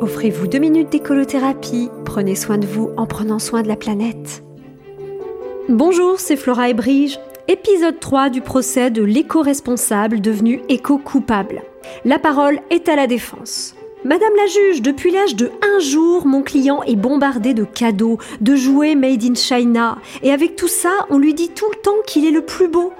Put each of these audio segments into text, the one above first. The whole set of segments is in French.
Offrez-vous deux minutes d'écolothérapie. Prenez soin de vous en prenant soin de la planète. Bonjour, c'est Flora et Brige. Épisode 3 du procès de l'éco-responsable devenu éco-coupable. La parole est à la défense. Madame la juge, depuis l'âge de un jour, mon client est bombardé de cadeaux, de jouets made in China. Et avec tout ça, on lui dit tout le temps qu'il est le plus beau.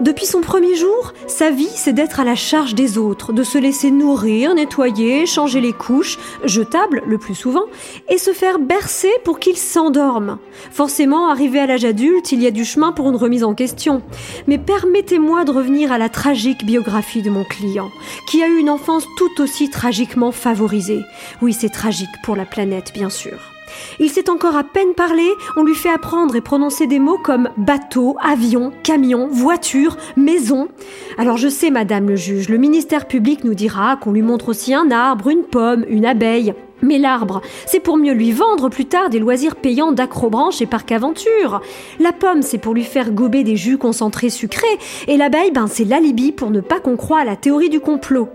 Depuis son premier jour, sa vie, c'est d'être à la charge des autres, de se laisser nourrir, nettoyer, changer les couches, jetables le plus souvent, et se faire bercer pour qu'il s'endorme. Forcément, arrivé à l'âge adulte, il y a du chemin pour une remise en question. Mais permettez-moi de revenir à la tragique biographie de mon client, qui a eu une enfance tout aussi tragiquement favorisé. Oui, c'est tragique pour la planète, bien sûr. Il sait encore à peine parler, on lui fait apprendre et prononcer des mots comme bateau, avion, camion, voiture, maison. Alors je sais, madame le juge, le ministère public nous dira qu'on lui montre aussi un arbre, une pomme, une abeille. Mais l'arbre, c'est pour mieux lui vendre plus tard des loisirs payants d'acrobranche et parc aventure. La pomme, c'est pour lui faire gober des jus concentrés sucrés. Et l'abeille, ben, c'est l'alibi pour ne pas qu'on croie à la théorie du complot.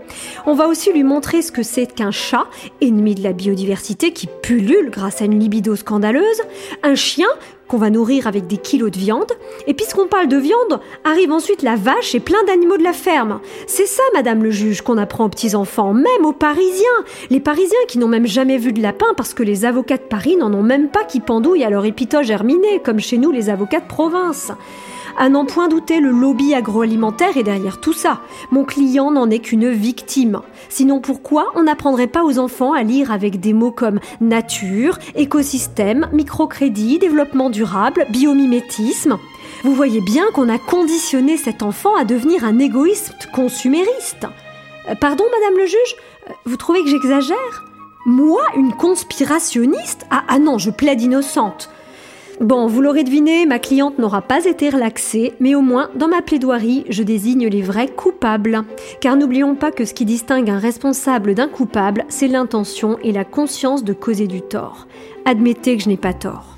On va aussi lui montrer ce que c'est qu'un chat, ennemi de la biodiversité qui pullule grâce à une libido scandaleuse, un chien qu'on va nourrir avec des kilos de viande. Et puisqu'on parle de viande, arrive ensuite la vache et plein d'animaux de la ferme. C'est ça, madame le juge, qu'on apprend aux petits-enfants, même aux Parisiens. Les Parisiens qui n'ont même jamais vu de lapin parce que les avocats de Paris n'en ont même pas qui pendouillent à leur épitoge germiné, comme chez nous les avocats de province. À n'en point douter, le lobby agroalimentaire est derrière tout ça. Mon client n'en est qu'une victime. Sinon pourquoi on n'apprendrait pas aux enfants à lire avec des mots comme nature, écosystème, microcrédit, développement durable, biomimétisme Vous voyez bien qu'on a conditionné cet enfant à devenir un égoïste consumériste. Euh, pardon, madame le juge euh, Vous trouvez que j'exagère? Moi, une conspirationniste? Ah, ah non, je plaide innocente. Bon, vous l'aurez deviné, ma cliente n'aura pas été relaxée, mais au moins, dans ma plaidoirie, je désigne les vrais coupables. Car n'oublions pas que ce qui distingue un responsable d'un coupable, c'est l'intention et la conscience de causer du tort. Admettez que je n'ai pas tort.